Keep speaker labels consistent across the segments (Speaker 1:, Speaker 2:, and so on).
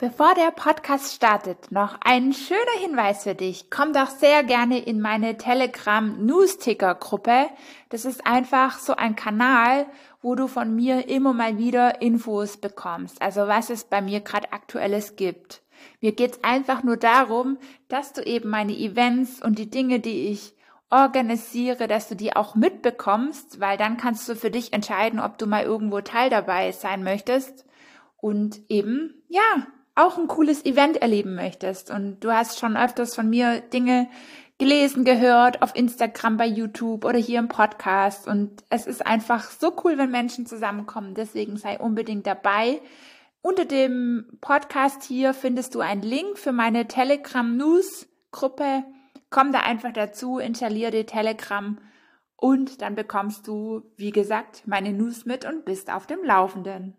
Speaker 1: Bevor der Podcast startet, noch ein schöner Hinweis für dich. Komm doch sehr gerne in meine Telegram Newsticker Gruppe. Das ist einfach so ein Kanal, wo du von mir immer mal wieder Infos bekommst. Also was es bei mir gerade aktuelles gibt. Mir geht's einfach nur darum, dass du eben meine Events und die Dinge, die ich organisiere, dass du die auch mitbekommst, weil dann kannst du für dich entscheiden, ob du mal irgendwo Teil dabei sein möchtest und eben, ja, auch ein cooles Event erleben möchtest und du hast schon öfters von mir Dinge gelesen, gehört auf Instagram, bei YouTube oder hier im Podcast und es ist einfach so cool, wenn Menschen zusammenkommen. Deswegen sei unbedingt dabei. Unter dem Podcast hier findest du einen Link für meine Telegram News Gruppe. Komm da einfach dazu, installiere die Telegram und dann bekommst du, wie gesagt, meine News mit und bist auf dem Laufenden.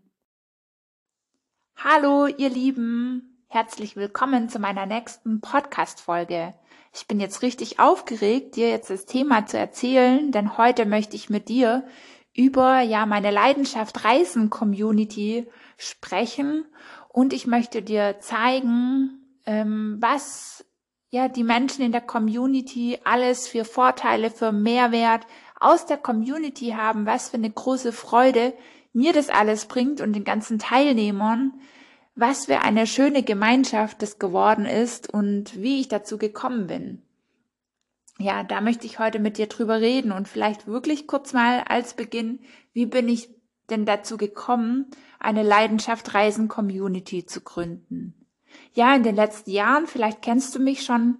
Speaker 1: Hallo, ihr Lieben. Herzlich willkommen zu meiner nächsten Podcast-Folge. Ich bin jetzt richtig aufgeregt, dir jetzt das Thema zu erzählen, denn heute möchte ich mit dir über, ja, meine Leidenschaft Reisen Community sprechen und ich möchte dir zeigen, ähm, was, ja, die Menschen in der Community alles für Vorteile, für Mehrwert aus der Community haben, was für eine große Freude mir das alles bringt und den ganzen Teilnehmern, was für eine schöne Gemeinschaft das geworden ist und wie ich dazu gekommen bin. Ja, da möchte ich heute mit dir drüber reden und vielleicht wirklich kurz mal als Beginn, wie bin ich denn dazu gekommen, eine Leidenschaft Reisen Community zu gründen? Ja, in den letzten Jahren, vielleicht kennst du mich schon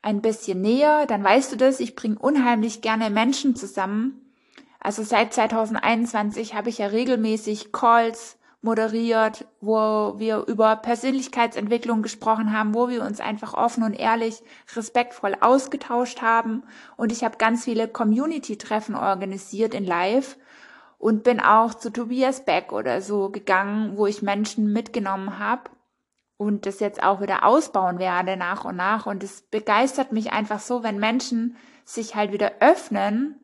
Speaker 1: ein bisschen näher, dann weißt du das, ich bringe unheimlich gerne Menschen zusammen, also seit 2021 habe ich ja regelmäßig Calls moderiert, wo wir über Persönlichkeitsentwicklung gesprochen haben, wo wir uns einfach offen und ehrlich, respektvoll ausgetauscht haben. Und ich habe ganz viele Community-Treffen organisiert in Live und bin auch zu Tobias Beck oder so gegangen, wo ich Menschen mitgenommen habe und das jetzt auch wieder ausbauen werde nach und nach. Und es begeistert mich einfach so, wenn Menschen sich halt wieder öffnen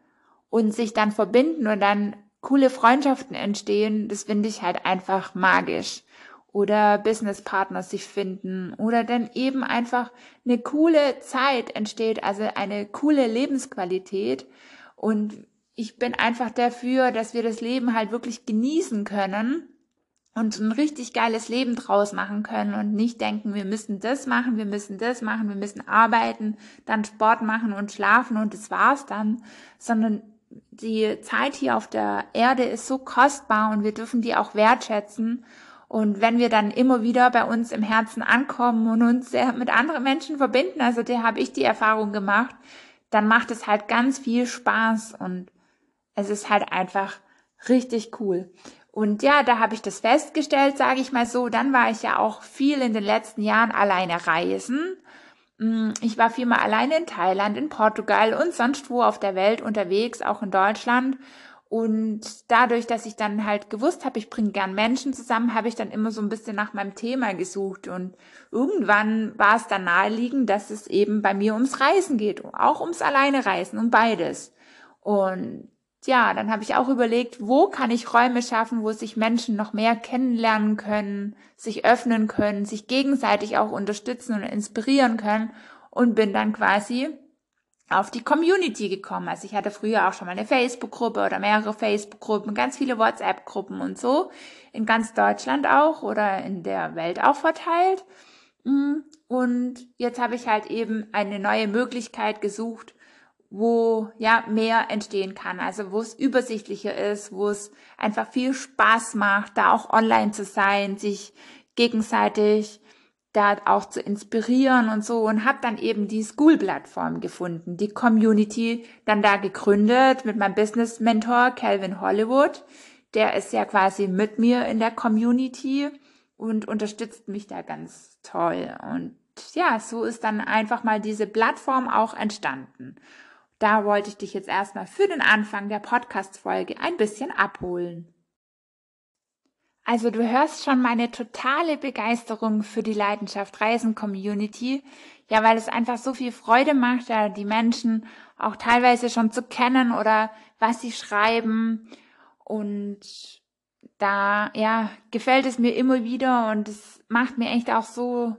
Speaker 1: und sich dann verbinden und dann coole Freundschaften entstehen, das finde ich halt einfach magisch. Oder Businesspartner sich finden oder dann eben einfach eine coole Zeit entsteht, also eine coole Lebensqualität. Und ich bin einfach dafür, dass wir das Leben halt wirklich genießen können und ein richtig geiles Leben draus machen können und nicht denken, wir müssen das machen, wir müssen das machen, wir müssen arbeiten, dann Sport machen und schlafen und das war's dann, sondern die Zeit hier auf der Erde ist so kostbar und wir dürfen die auch wertschätzen. Und wenn wir dann immer wieder bei uns im Herzen ankommen und uns mit anderen Menschen verbinden, also der habe ich die Erfahrung gemacht, dann macht es halt ganz viel Spaß und es ist halt einfach richtig cool. Und ja, da habe ich das festgestellt, sage ich mal so. Dann war ich ja auch viel in den letzten Jahren alleine reisen ich war viermal alleine in Thailand, in Portugal und sonst wo auf der Welt unterwegs, auch in Deutschland. Und dadurch, dass ich dann halt gewusst habe, ich bringe gern Menschen zusammen, habe ich dann immer so ein bisschen nach meinem Thema gesucht. Und irgendwann war es dann naheliegend, dass es eben bei mir ums Reisen geht, auch ums Alleine Reisen, um beides. Und ja, dann habe ich auch überlegt, wo kann ich Räume schaffen, wo sich Menschen noch mehr kennenlernen können, sich öffnen können, sich gegenseitig auch unterstützen und inspirieren können und bin dann quasi auf die Community gekommen. Also ich hatte früher auch schon mal eine Facebook-Gruppe oder mehrere Facebook-Gruppen, ganz viele WhatsApp-Gruppen und so, in ganz Deutschland auch oder in der Welt auch verteilt. Mm, und jetzt habe ich halt eben eine neue Möglichkeit gesucht, wo ja mehr entstehen kann, also wo es übersichtlicher ist, wo es einfach viel Spaß macht, da auch online zu sein, sich gegenseitig da auch zu inspirieren und so und habe dann eben die School-Plattform gefunden, die Community dann da gegründet mit meinem Business-Mentor Calvin Hollywood. Der ist ja quasi mit mir in der Community und unterstützt mich da ganz toll. Und ja, so ist dann einfach mal diese Plattform auch entstanden. Da wollte ich dich jetzt erstmal für den Anfang der Podcast-Folge ein bisschen abholen. Also du hörst schon meine totale Begeisterung für die Leidenschaft Reisen Community. Ja, weil es einfach so viel Freude macht, ja, die Menschen auch teilweise schon zu kennen oder was sie schreiben. Und da, ja, gefällt es mir immer wieder und es macht mir echt auch so,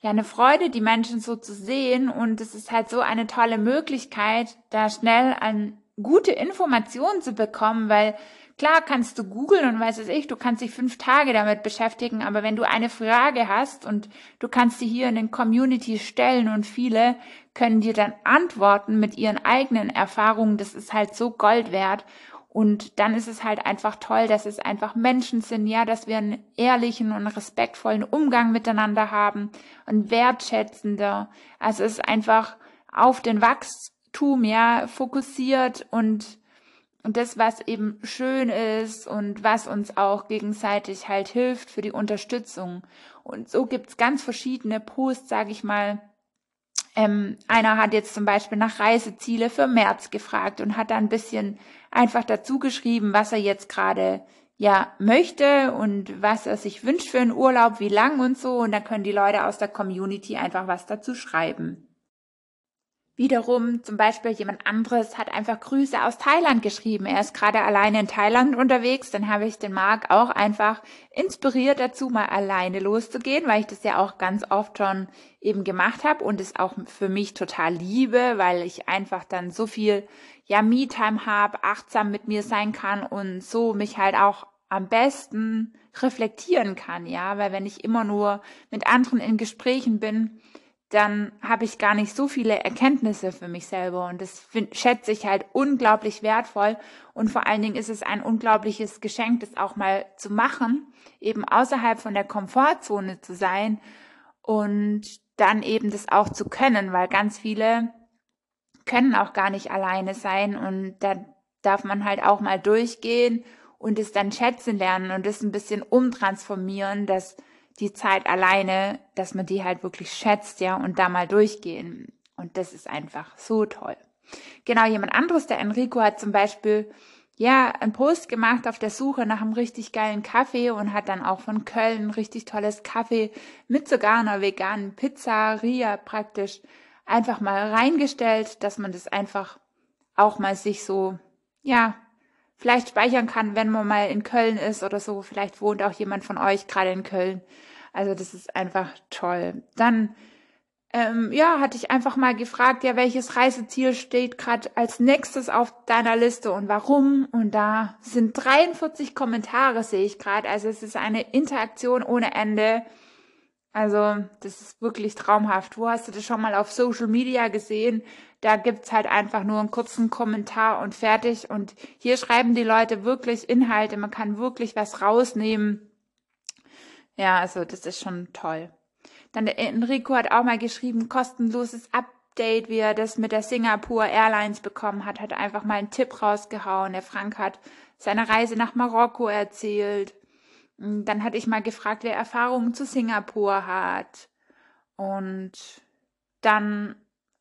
Speaker 1: ja, eine Freude, die Menschen so zu sehen und es ist halt so eine tolle Möglichkeit, da schnell an gute Informationen zu bekommen, weil Klar kannst du googeln und weiß es ich, du kannst dich fünf Tage damit beschäftigen, aber wenn du eine Frage hast und du kannst sie hier in den Community stellen und viele können dir dann antworten mit ihren eigenen Erfahrungen, das ist halt so Gold wert. Und dann ist es halt einfach toll, dass es einfach Menschen sind, ja, dass wir einen ehrlichen und respektvollen Umgang miteinander haben und wertschätzender. Also es ist einfach auf den Wachstum, ja, fokussiert und und das, was eben schön ist und was uns auch gegenseitig halt hilft für die Unterstützung. Und so gibt's ganz verschiedene Posts, sage ich mal. Ähm, einer hat jetzt zum Beispiel nach Reiseziele für März gefragt und hat da ein bisschen einfach dazu geschrieben, was er jetzt gerade ja möchte und was er sich wünscht für einen Urlaub, wie lang und so. Und da können die Leute aus der Community einfach was dazu schreiben. Wiederum zum Beispiel jemand anderes hat einfach Grüße aus Thailand geschrieben. Er ist gerade alleine in Thailand unterwegs. Dann habe ich den Marc auch einfach inspiriert dazu, mal alleine loszugehen, weil ich das ja auch ganz oft schon eben gemacht habe und es auch für mich total liebe, weil ich einfach dann so viel ja Me-Time habe, achtsam mit mir sein kann und so mich halt auch am besten reflektieren kann, ja, weil wenn ich immer nur mit anderen in Gesprächen bin, dann habe ich gar nicht so viele Erkenntnisse für mich selber und das find, schätze ich halt unglaublich wertvoll und vor allen Dingen ist es ein unglaubliches Geschenk, das auch mal zu machen, eben außerhalb von der Komfortzone zu sein und dann eben das auch zu können, weil ganz viele können auch gar nicht alleine sein und da darf man halt auch mal durchgehen und es dann schätzen lernen und es ein bisschen umtransformieren, dass die Zeit alleine, dass man die halt wirklich schätzt, ja, und da mal durchgehen. Und das ist einfach so toll. Genau, jemand anderes, der Enrico hat zum Beispiel, ja, einen Post gemacht auf der Suche nach einem richtig geilen Kaffee und hat dann auch von Köln ein richtig tolles Kaffee mit sogar einer veganen Pizzeria praktisch einfach mal reingestellt, dass man das einfach auch mal sich so, ja, vielleicht speichern kann, wenn man mal in Köln ist oder so. Vielleicht wohnt auch jemand von euch gerade in Köln. Also das ist einfach toll. Dann ähm, ja, hatte ich einfach mal gefragt, ja, welches Reiseziel steht gerade als nächstes auf deiner Liste und warum? Und da sind 43 Kommentare, sehe ich gerade. Also es ist eine Interaktion ohne Ende. Also das ist wirklich traumhaft. Wo hast du das schon mal auf Social Media gesehen? Da gibt's halt einfach nur einen kurzen Kommentar und fertig. Und hier schreiben die Leute wirklich Inhalte. Man kann wirklich was rausnehmen. Ja, also das ist schon toll. Dann der Enrico hat auch mal geschrieben, kostenloses Update, wie er das mit der Singapore Airlines bekommen hat, hat einfach mal einen Tipp rausgehauen. Der Frank hat seine Reise nach Marokko erzählt. Dann hatte ich mal gefragt, wer Erfahrungen zu Singapur hat. Und dann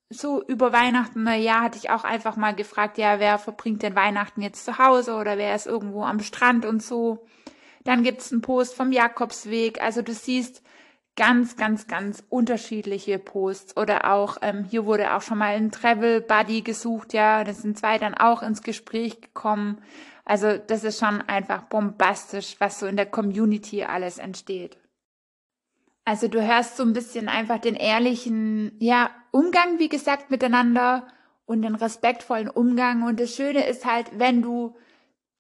Speaker 1: so über Weihnachten, na ja, hatte ich auch einfach mal gefragt, ja, wer verbringt denn Weihnachten jetzt zu Hause oder wer ist irgendwo am Strand und so. Dann gibt's einen Post vom Jakobsweg. Also du siehst ganz, ganz, ganz unterschiedliche Posts. Oder auch, ähm, hier wurde auch schon mal ein Travel Buddy gesucht, ja. Das sind zwei dann auch ins Gespräch gekommen. Also das ist schon einfach bombastisch, was so in der Community alles entsteht. Also du hörst so ein bisschen einfach den ehrlichen, ja, Umgang, wie gesagt, miteinander und den respektvollen Umgang. Und das Schöne ist halt, wenn du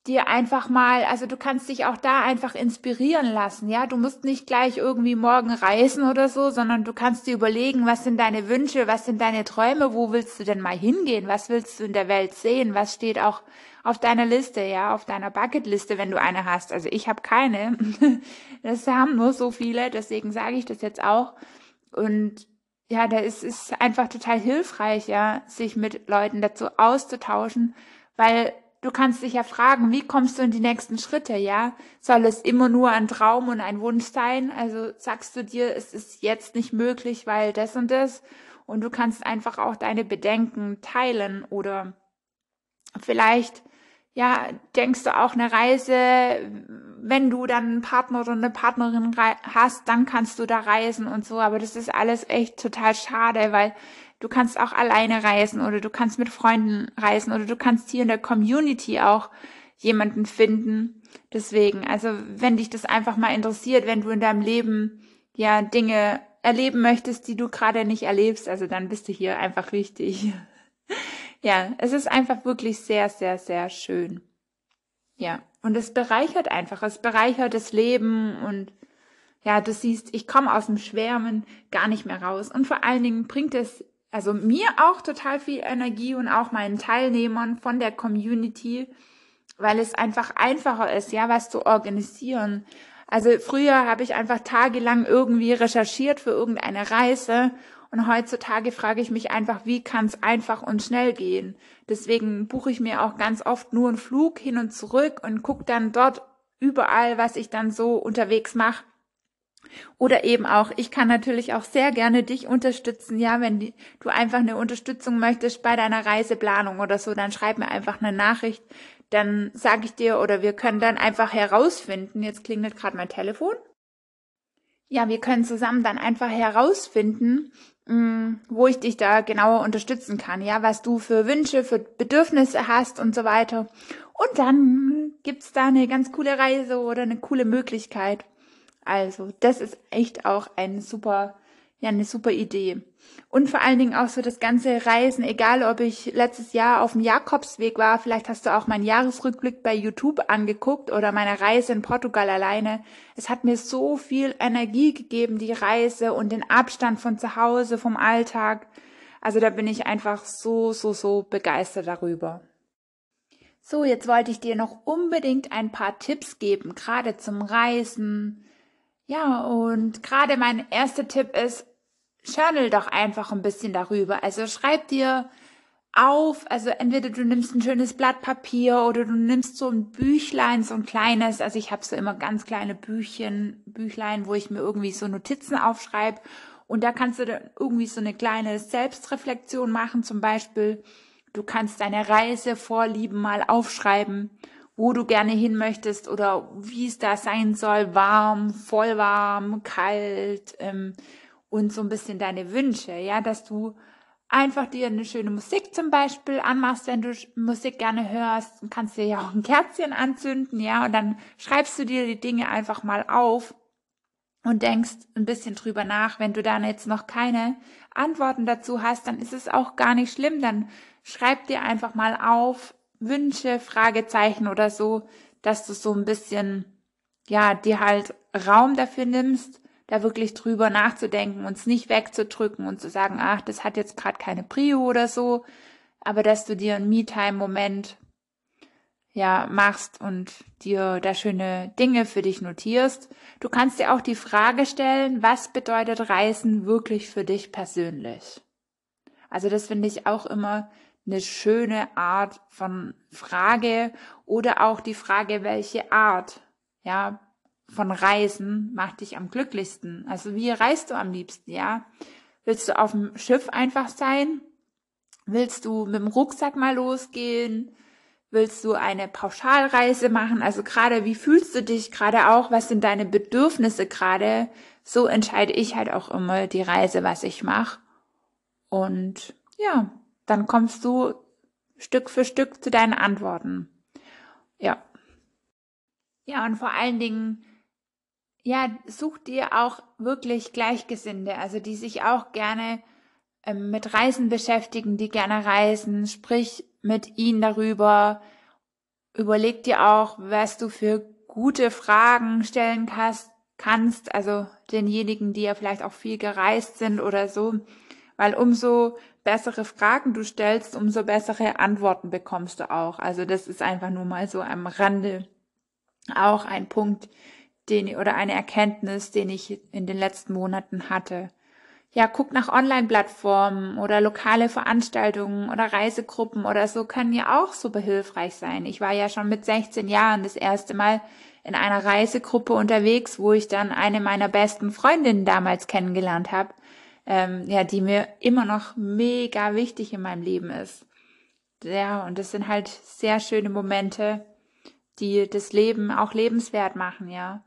Speaker 1: dir einfach mal, also du kannst dich auch da einfach inspirieren lassen, ja. Du musst nicht gleich irgendwie morgen reisen oder so, sondern du kannst dir überlegen, was sind deine Wünsche, was sind deine Träume, wo willst du denn mal hingehen, was willst du in der Welt sehen, was steht auch auf deiner Liste, ja, auf deiner Bucketliste, wenn du eine hast. Also ich habe keine. Das haben nur so viele, deswegen sage ich das jetzt auch. Und ja, da ist es einfach total hilfreich, ja, sich mit Leuten dazu auszutauschen, weil Du kannst dich ja fragen, wie kommst du in die nächsten Schritte, ja? Soll es immer nur ein Traum und ein Wunsch sein? Also sagst du dir, es ist jetzt nicht möglich, weil das und das. Und du kannst einfach auch deine Bedenken teilen oder vielleicht, ja, denkst du auch eine Reise, wenn du dann einen Partner oder eine Partnerin hast, dann kannst du da reisen und so. Aber das ist alles echt total schade, weil Du kannst auch alleine reisen oder du kannst mit Freunden reisen oder du kannst hier in der Community auch jemanden finden. Deswegen, also wenn dich das einfach mal interessiert, wenn du in deinem Leben ja Dinge erleben möchtest, die du gerade nicht erlebst, also dann bist du hier einfach richtig. ja, es ist einfach wirklich sehr, sehr, sehr schön. Ja, und es bereichert einfach, es bereichert das Leben und ja, du siehst, ich komme aus dem Schwärmen gar nicht mehr raus. Und vor allen Dingen bringt es also mir auch total viel Energie und auch meinen Teilnehmern von der Community, weil es einfach einfacher ist, ja, was zu organisieren. Also früher habe ich einfach tagelang irgendwie recherchiert für irgendeine Reise und heutzutage frage ich mich einfach, wie kann es einfach und schnell gehen. Deswegen buche ich mir auch ganz oft nur einen Flug hin und zurück und gucke dann dort überall, was ich dann so unterwegs mache. Oder eben auch, ich kann natürlich auch sehr gerne dich unterstützen, ja, wenn die, du einfach eine Unterstützung möchtest bei deiner Reiseplanung oder so, dann schreib mir einfach eine Nachricht, dann sage ich dir oder wir können dann einfach herausfinden, jetzt klingelt gerade mein Telefon. Ja, wir können zusammen dann einfach herausfinden, mm, wo ich dich da genauer unterstützen kann, ja, was du für Wünsche, für Bedürfnisse hast und so weiter. Und dann gibt's da eine ganz coole Reise oder eine coole Möglichkeit. Also, das ist echt auch ein super, ja, eine super Idee. Und vor allen Dingen auch so das ganze Reisen, egal ob ich letztes Jahr auf dem Jakobsweg war, vielleicht hast du auch meinen Jahresrückblick bei YouTube angeguckt oder meine Reise in Portugal alleine. Es hat mir so viel Energie gegeben, die Reise und den Abstand von zu Hause, vom Alltag. Also da bin ich einfach so, so, so begeistert darüber. So, jetzt wollte ich dir noch unbedingt ein paar Tipps geben, gerade zum Reisen, ja, und gerade mein erster Tipp ist, journal doch einfach ein bisschen darüber. Also schreib dir auf, also entweder du nimmst ein schönes Blatt Papier oder du nimmst so ein Büchlein, so ein kleines, also ich habe so immer ganz kleine Büchchen, Büchlein, wo ich mir irgendwie so Notizen aufschreibe. Und da kannst du dann irgendwie so eine kleine Selbstreflexion machen, zum Beispiel, du kannst deine Reisevorlieben mal aufschreiben wo du gerne hin möchtest oder wie es da sein soll, warm, voll warm, kalt ähm, und so ein bisschen deine Wünsche, ja, dass du einfach dir eine schöne Musik zum Beispiel anmachst, wenn du Musik gerne hörst, kannst du dir ja auch ein Kerzchen anzünden, ja, und dann schreibst du dir die Dinge einfach mal auf und denkst ein bisschen drüber nach. Wenn du dann jetzt noch keine Antworten dazu hast, dann ist es auch gar nicht schlimm, dann schreib dir einfach mal auf, Wünsche, Fragezeichen oder so, dass du so ein bisschen, ja, dir halt Raum dafür nimmst, da wirklich drüber nachzudenken und es nicht wegzudrücken und zu sagen, ach, das hat jetzt gerade keine Prio oder so, aber dass du dir einen Me-Time-Moment ja machst und dir da schöne Dinge für dich notierst. Du kannst dir auch die Frage stellen, was bedeutet Reisen wirklich für dich persönlich? Also das finde ich auch immer eine schöne Art von Frage oder auch die Frage, welche Art, ja, von Reisen macht dich am glücklichsten? Also wie reist du am liebsten, ja? Willst du auf dem Schiff einfach sein? Willst du mit dem Rucksack mal losgehen? Willst du eine Pauschalreise machen? Also gerade, wie fühlst du dich gerade auch? Was sind deine Bedürfnisse gerade? So entscheide ich halt auch immer die Reise, was ich mache. Und ja, dann kommst du Stück für Stück zu deinen Antworten. Ja. Ja, und vor allen Dingen, ja, such dir auch wirklich Gleichgesinnte, also die sich auch gerne ähm, mit Reisen beschäftigen, die gerne reisen, sprich mit ihnen darüber, überleg dir auch, was du für gute Fragen stellen kannst, kannst, also denjenigen, die ja vielleicht auch viel gereist sind oder so, weil umso bessere Fragen du stellst, umso bessere Antworten bekommst du auch. Also das ist einfach nur mal so am Rande auch ein Punkt, den oder eine Erkenntnis, den ich in den letzten Monaten hatte. Ja, guck nach Online-Plattformen oder lokale Veranstaltungen oder Reisegruppen oder so können ja auch super hilfreich sein. Ich war ja schon mit 16 Jahren das erste Mal in einer Reisegruppe unterwegs, wo ich dann eine meiner besten Freundinnen damals kennengelernt habe ähm, ja, die mir immer noch mega wichtig in meinem Leben ist. Ja, und das sind halt sehr schöne Momente, die das Leben auch lebenswert machen, ja.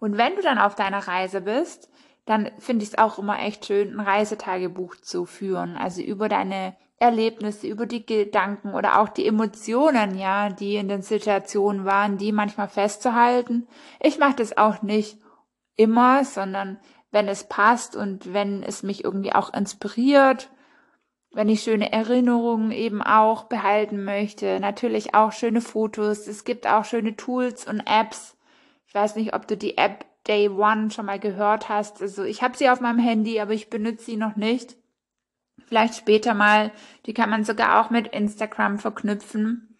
Speaker 1: Und wenn du dann auf deiner Reise bist, dann finde ich es auch immer echt schön, ein Reisetagebuch zu führen. Also über deine Erlebnisse, über die Gedanken oder auch die Emotionen, ja, die in den Situationen waren, die manchmal festzuhalten. Ich mache das auch nicht immer, sondern wenn es passt und wenn es mich irgendwie auch inspiriert, wenn ich schöne Erinnerungen eben auch behalten möchte, natürlich auch schöne Fotos. Es gibt auch schöne Tools und Apps. Ich weiß nicht, ob du die App Day One schon mal gehört hast. Also ich habe sie auf meinem Handy, aber ich benutze sie noch nicht. Vielleicht später mal. Die kann man sogar auch mit Instagram verknüpfen.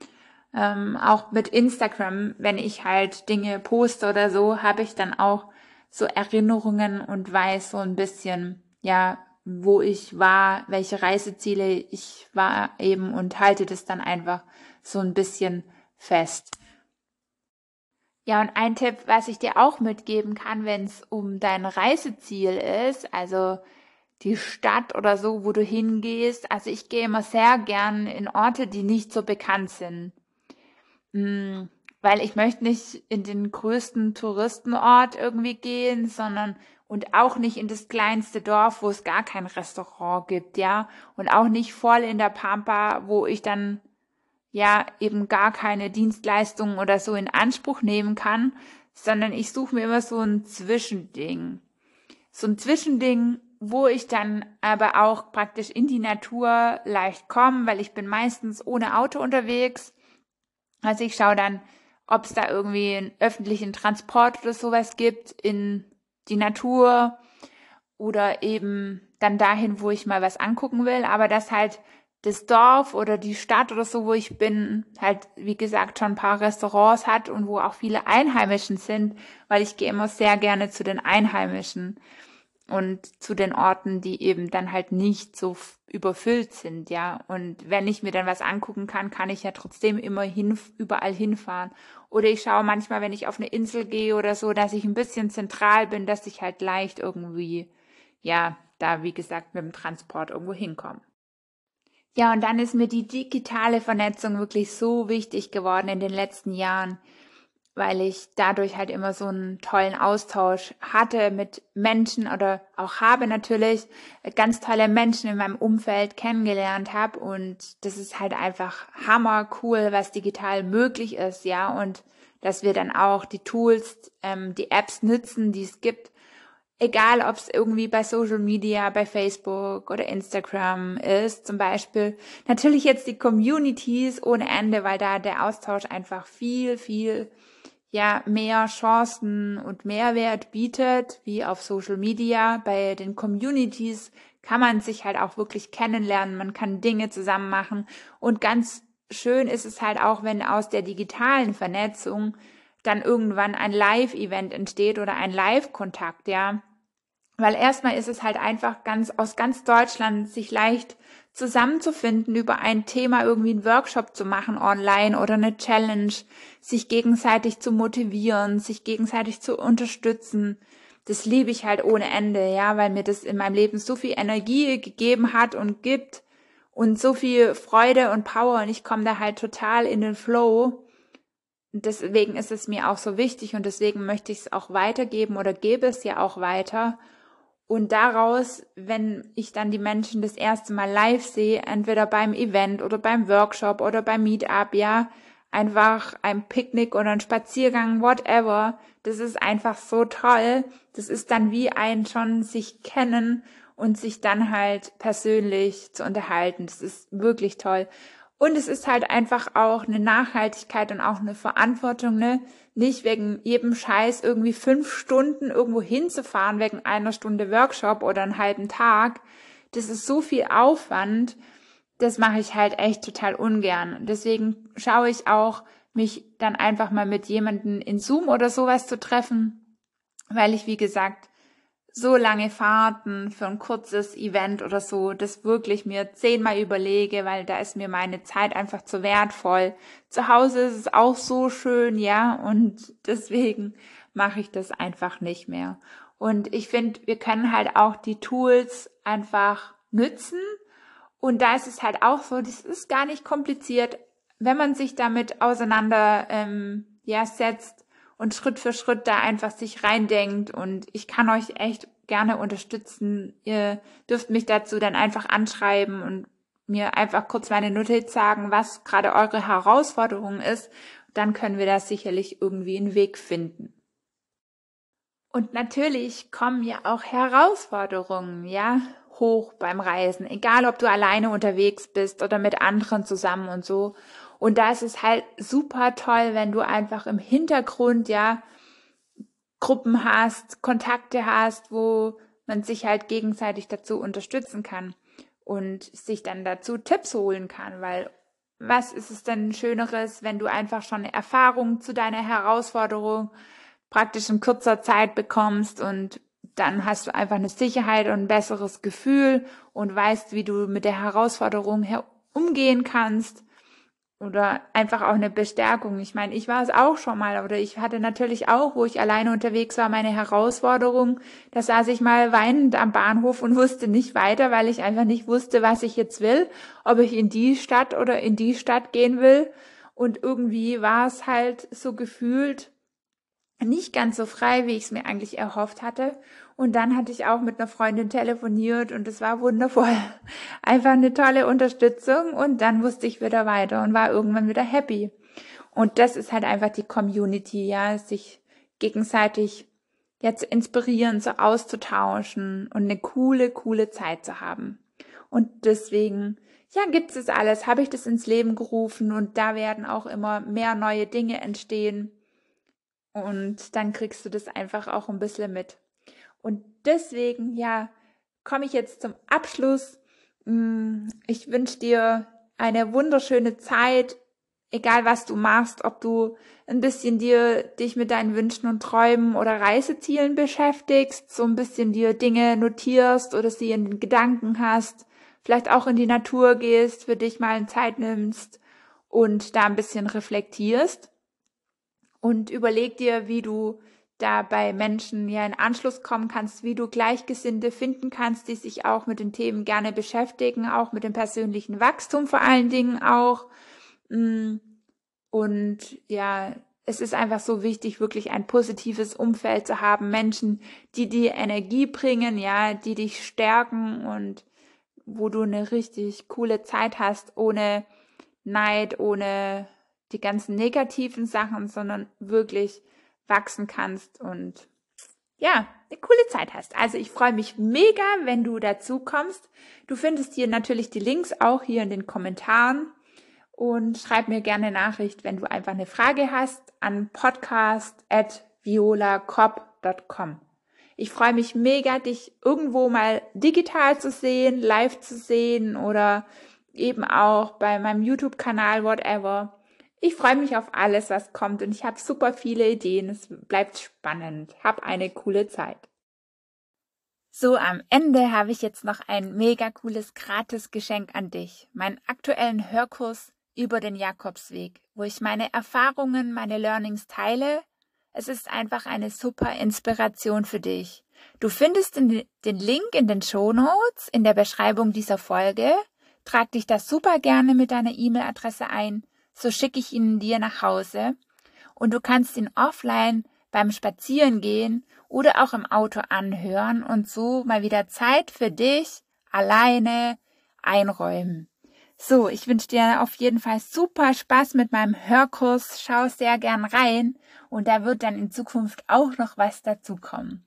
Speaker 1: Ähm, auch mit Instagram, wenn ich halt Dinge poste oder so, habe ich dann auch so Erinnerungen und weiß so ein bisschen, ja, wo ich war, welche Reiseziele ich war eben und halte das dann einfach so ein bisschen fest. Ja, und ein Tipp, was ich dir auch mitgeben kann, wenn es um dein Reiseziel ist, also die Stadt oder so, wo du hingehst. Also ich gehe immer sehr gern in Orte, die nicht so bekannt sind. Weil ich möchte nicht in den größten Touristenort irgendwie gehen, sondern und auch nicht in das kleinste Dorf, wo es gar kein Restaurant gibt, ja, und auch nicht voll in der Pampa, wo ich dann ja eben gar keine Dienstleistungen oder so in Anspruch nehmen kann, sondern ich suche mir immer so ein Zwischending. So ein Zwischending, wo ich dann aber auch praktisch in die Natur leicht komme, weil ich bin meistens ohne Auto unterwegs. Also ich schaue dann, ob es da irgendwie einen öffentlichen Transport oder sowas gibt in die Natur oder eben dann dahin, wo ich mal was angucken will, aber das halt das Dorf oder die Stadt oder so, wo ich bin, halt, wie gesagt, schon ein paar Restaurants hat und wo auch viele Einheimischen sind, weil ich gehe immer sehr gerne zu den Einheimischen und zu den Orten, die eben dann halt nicht so überfüllt sind, ja. Und wenn ich mir dann was angucken kann, kann ich ja trotzdem immer hin, überall hinfahren. Oder ich schaue manchmal, wenn ich auf eine Insel gehe oder so, dass ich ein bisschen zentral bin, dass ich halt leicht irgendwie, ja, da, wie gesagt, mit dem Transport irgendwo hinkomme. Ja, und dann ist mir die digitale Vernetzung wirklich so wichtig geworden in den letzten Jahren, weil ich dadurch halt immer so einen tollen Austausch hatte mit Menschen oder auch habe natürlich ganz tolle Menschen in meinem Umfeld kennengelernt habe. Und das ist halt einfach hammer cool, was digital möglich ist, ja, und dass wir dann auch die Tools, ähm, die Apps nützen, die es gibt, egal ob es irgendwie bei Social Media, bei Facebook oder Instagram ist, zum Beispiel. Natürlich jetzt die Communities ohne Ende, weil da der Austausch einfach viel, viel ja mehr Chancen und Mehrwert bietet, wie auf Social Media. Bei den Communities kann man sich halt auch wirklich kennenlernen, man kann Dinge zusammen machen und ganz schön ist es halt auch, wenn aus der digitalen Vernetzung dann irgendwann ein Live-Event entsteht oder ein Live-Kontakt, ja. Weil erstmal ist es halt einfach ganz aus ganz Deutschland sich leicht zusammenzufinden, über ein Thema irgendwie einen Workshop zu machen online oder eine Challenge, sich gegenseitig zu motivieren, sich gegenseitig zu unterstützen. Das liebe ich halt ohne Ende, ja, weil mir das in meinem Leben so viel Energie gegeben hat und gibt und so viel Freude und Power und ich komme da halt total in den Flow deswegen ist es mir auch so wichtig und deswegen möchte ich es auch weitergeben oder gebe es ja auch weiter. Und daraus, wenn ich dann die Menschen das erste Mal live sehe, entweder beim Event oder beim Workshop oder beim Meetup, ja, einfach ein Picknick oder ein Spaziergang, whatever, das ist einfach so toll. Das ist dann wie ein schon sich kennen und sich dann halt persönlich zu unterhalten. Das ist wirklich toll. Und es ist halt einfach auch eine Nachhaltigkeit und auch eine Verantwortung, ne? Nicht wegen jedem Scheiß irgendwie fünf Stunden irgendwo hinzufahren, wegen einer Stunde Workshop oder einen halben Tag. Das ist so viel Aufwand. Das mache ich halt echt total ungern. Deswegen schaue ich auch, mich dann einfach mal mit jemanden in Zoom oder sowas zu treffen, weil ich, wie gesagt, so lange Fahrten für ein kurzes Event oder so, das wirklich mir zehnmal überlege, weil da ist mir meine Zeit einfach zu wertvoll. Zu Hause ist es auch so schön, ja, und deswegen mache ich das einfach nicht mehr. Und ich finde, wir können halt auch die Tools einfach nützen. Und da ist es halt auch so, das ist gar nicht kompliziert, wenn man sich damit auseinander ähm, ja, setzt und Schritt für Schritt da einfach sich reindenkt und ich kann euch echt gerne unterstützen. Ihr dürft mich dazu dann einfach anschreiben und mir einfach kurz meine Notiz sagen, was gerade eure Herausforderung ist. Dann können wir da sicherlich irgendwie einen Weg finden. Und natürlich kommen ja auch Herausforderungen, ja, hoch beim Reisen. Egal, ob du alleine unterwegs bist oder mit anderen zusammen und so. Und da ist es halt super toll, wenn du einfach im Hintergrund, ja, Gruppen hast, Kontakte hast, wo man sich halt gegenseitig dazu unterstützen kann und sich dann dazu Tipps holen kann, weil was ist es denn Schöneres, wenn du einfach schon Erfahrung zu deiner Herausforderung praktisch in kurzer Zeit bekommst und dann hast du einfach eine Sicherheit und ein besseres Gefühl und weißt, wie du mit der Herausforderung umgehen kannst oder einfach auch eine Bestärkung. Ich meine, ich war es auch schon mal oder ich hatte natürlich auch, wo ich alleine unterwegs war, meine Herausforderung. Da saß ich mal weinend am Bahnhof und wusste nicht weiter, weil ich einfach nicht wusste, was ich jetzt will, ob ich in die Stadt oder in die Stadt gehen will. Und irgendwie war es halt so gefühlt nicht ganz so frei, wie ich es mir eigentlich erhofft hatte. Und dann hatte ich auch mit einer Freundin telefoniert und es war wundervoll. Einfach eine tolle Unterstützung und dann wusste ich wieder weiter und war irgendwann wieder happy. Und das ist halt einfach die Community, ja, sich gegenseitig jetzt inspirieren, so auszutauschen und eine coole, coole Zeit zu haben. Und deswegen, ja, gibt es alles, habe ich das ins Leben gerufen und da werden auch immer mehr neue Dinge entstehen. Und dann kriegst du das einfach auch ein bisschen mit. Und deswegen, ja, komme ich jetzt zum Abschluss. Mm, ich wünsche dir eine wunderschöne Zeit, egal was du machst, ob du ein bisschen dir dich mit deinen Wünschen und Träumen oder Reisezielen beschäftigst, so ein bisschen dir Dinge notierst oder sie in den Gedanken hast, vielleicht auch in die Natur gehst, für dich mal Zeit nimmst und da ein bisschen reflektierst und überleg dir, wie du da bei Menschen ja in Anschluss kommen kannst, wie du Gleichgesinnte finden kannst, die sich auch mit den Themen gerne beschäftigen, auch mit dem persönlichen Wachstum vor allen Dingen auch. Mm. Und ja, es ist einfach so wichtig, wirklich ein positives Umfeld zu haben, Menschen, die dir Energie bringen, ja, die dich stärken und wo du eine richtig coole Zeit hast, ohne Neid, ohne die ganzen negativen Sachen, sondern wirklich wachsen kannst und ja, eine coole Zeit hast. Also ich freue mich mega, wenn du dazu kommst. Du findest hier natürlich die Links auch hier in den Kommentaren und schreib mir gerne Nachricht, wenn du einfach eine Frage hast an podcast@violacop.com. Ich freue mich mega, dich irgendwo mal digital zu sehen, live zu sehen oder eben auch bei meinem YouTube-Kanal, whatever. Ich freue mich auf alles, was kommt und ich habe super viele Ideen. Es bleibt spannend. Hab eine coole Zeit. So, am Ende habe ich jetzt noch ein mega cooles Gratis-Geschenk an dich. Meinen aktuellen Hörkurs über den Jakobsweg, wo ich meine Erfahrungen, meine Learnings teile. Es ist einfach eine super Inspiration für dich. Du findest den, Link in den Show Notes in der Beschreibung dieser Folge. Trag dich da super gerne mit deiner E-Mail-Adresse ein so schicke ich ihn dir nach Hause und du kannst ihn offline beim Spazierengehen oder auch im Auto anhören und so mal wieder Zeit für dich alleine einräumen. So, ich wünsche dir auf jeden Fall super Spaß mit meinem Hörkurs. Schau sehr gern rein und da wird dann in Zukunft auch noch was dazukommen.